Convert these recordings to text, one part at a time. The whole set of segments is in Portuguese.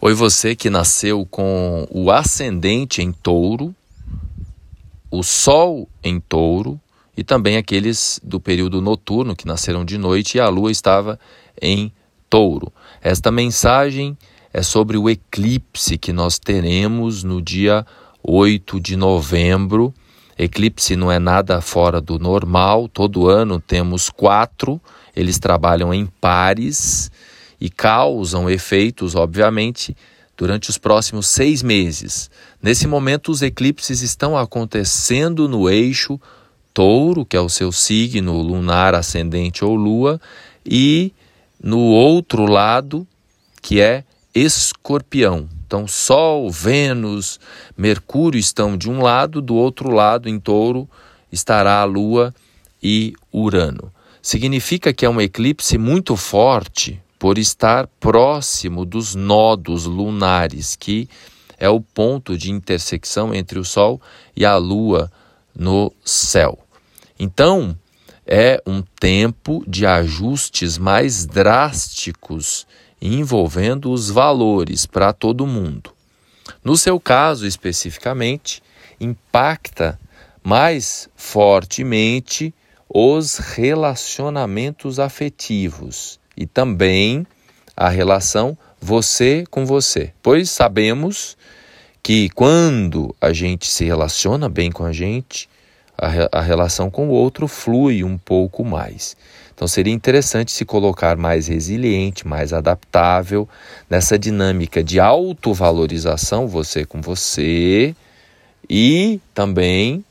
Oi, você que nasceu com o ascendente em touro, o sol em touro e também aqueles do período noturno que nasceram de noite e a lua estava em touro. Esta mensagem é sobre o eclipse que nós teremos no dia 8 de novembro. Eclipse não é nada fora do normal, todo ano temos quatro, eles trabalham em pares e causam efeitos, obviamente, durante os próximos seis meses. Nesse momento, os eclipses estão acontecendo no eixo Touro, que é o seu signo lunar, ascendente ou lua, e no outro lado, que é Escorpião. Então, Sol, Vênus, Mercúrio estão de um lado, do outro lado, em Touro, estará a Lua e Urano. Significa que é um eclipse muito forte, por estar próximo dos nodos lunares, que é o ponto de intersecção entre o Sol e a Lua no céu. Então, é um tempo de ajustes mais drásticos envolvendo os valores para todo mundo. No seu caso especificamente, impacta mais fortemente os relacionamentos afetivos e também a relação você com você, pois sabemos que quando a gente se relaciona bem com a gente, a, a relação com o outro flui um pouco mais. Então seria interessante se colocar mais resiliente, mais adaptável nessa dinâmica de autovalorização, você com você, e também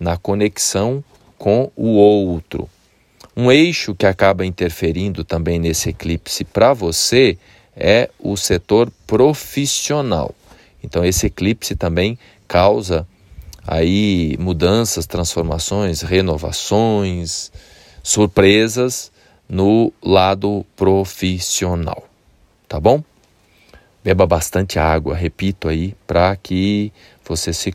na conexão com o outro. Um eixo que acaba interferindo também nesse eclipse para você é o setor profissional. Então esse eclipse também causa aí mudanças, transformações, renovações, surpresas no lado profissional, tá bom? Beba bastante água, repito aí, para que você se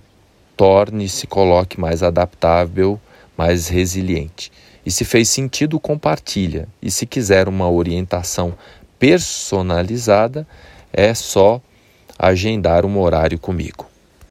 torne, se coloque mais adaptável, mais resiliente. E se fez sentido, compartilha. E se quiser uma orientação personalizada, é só agendar um horário comigo.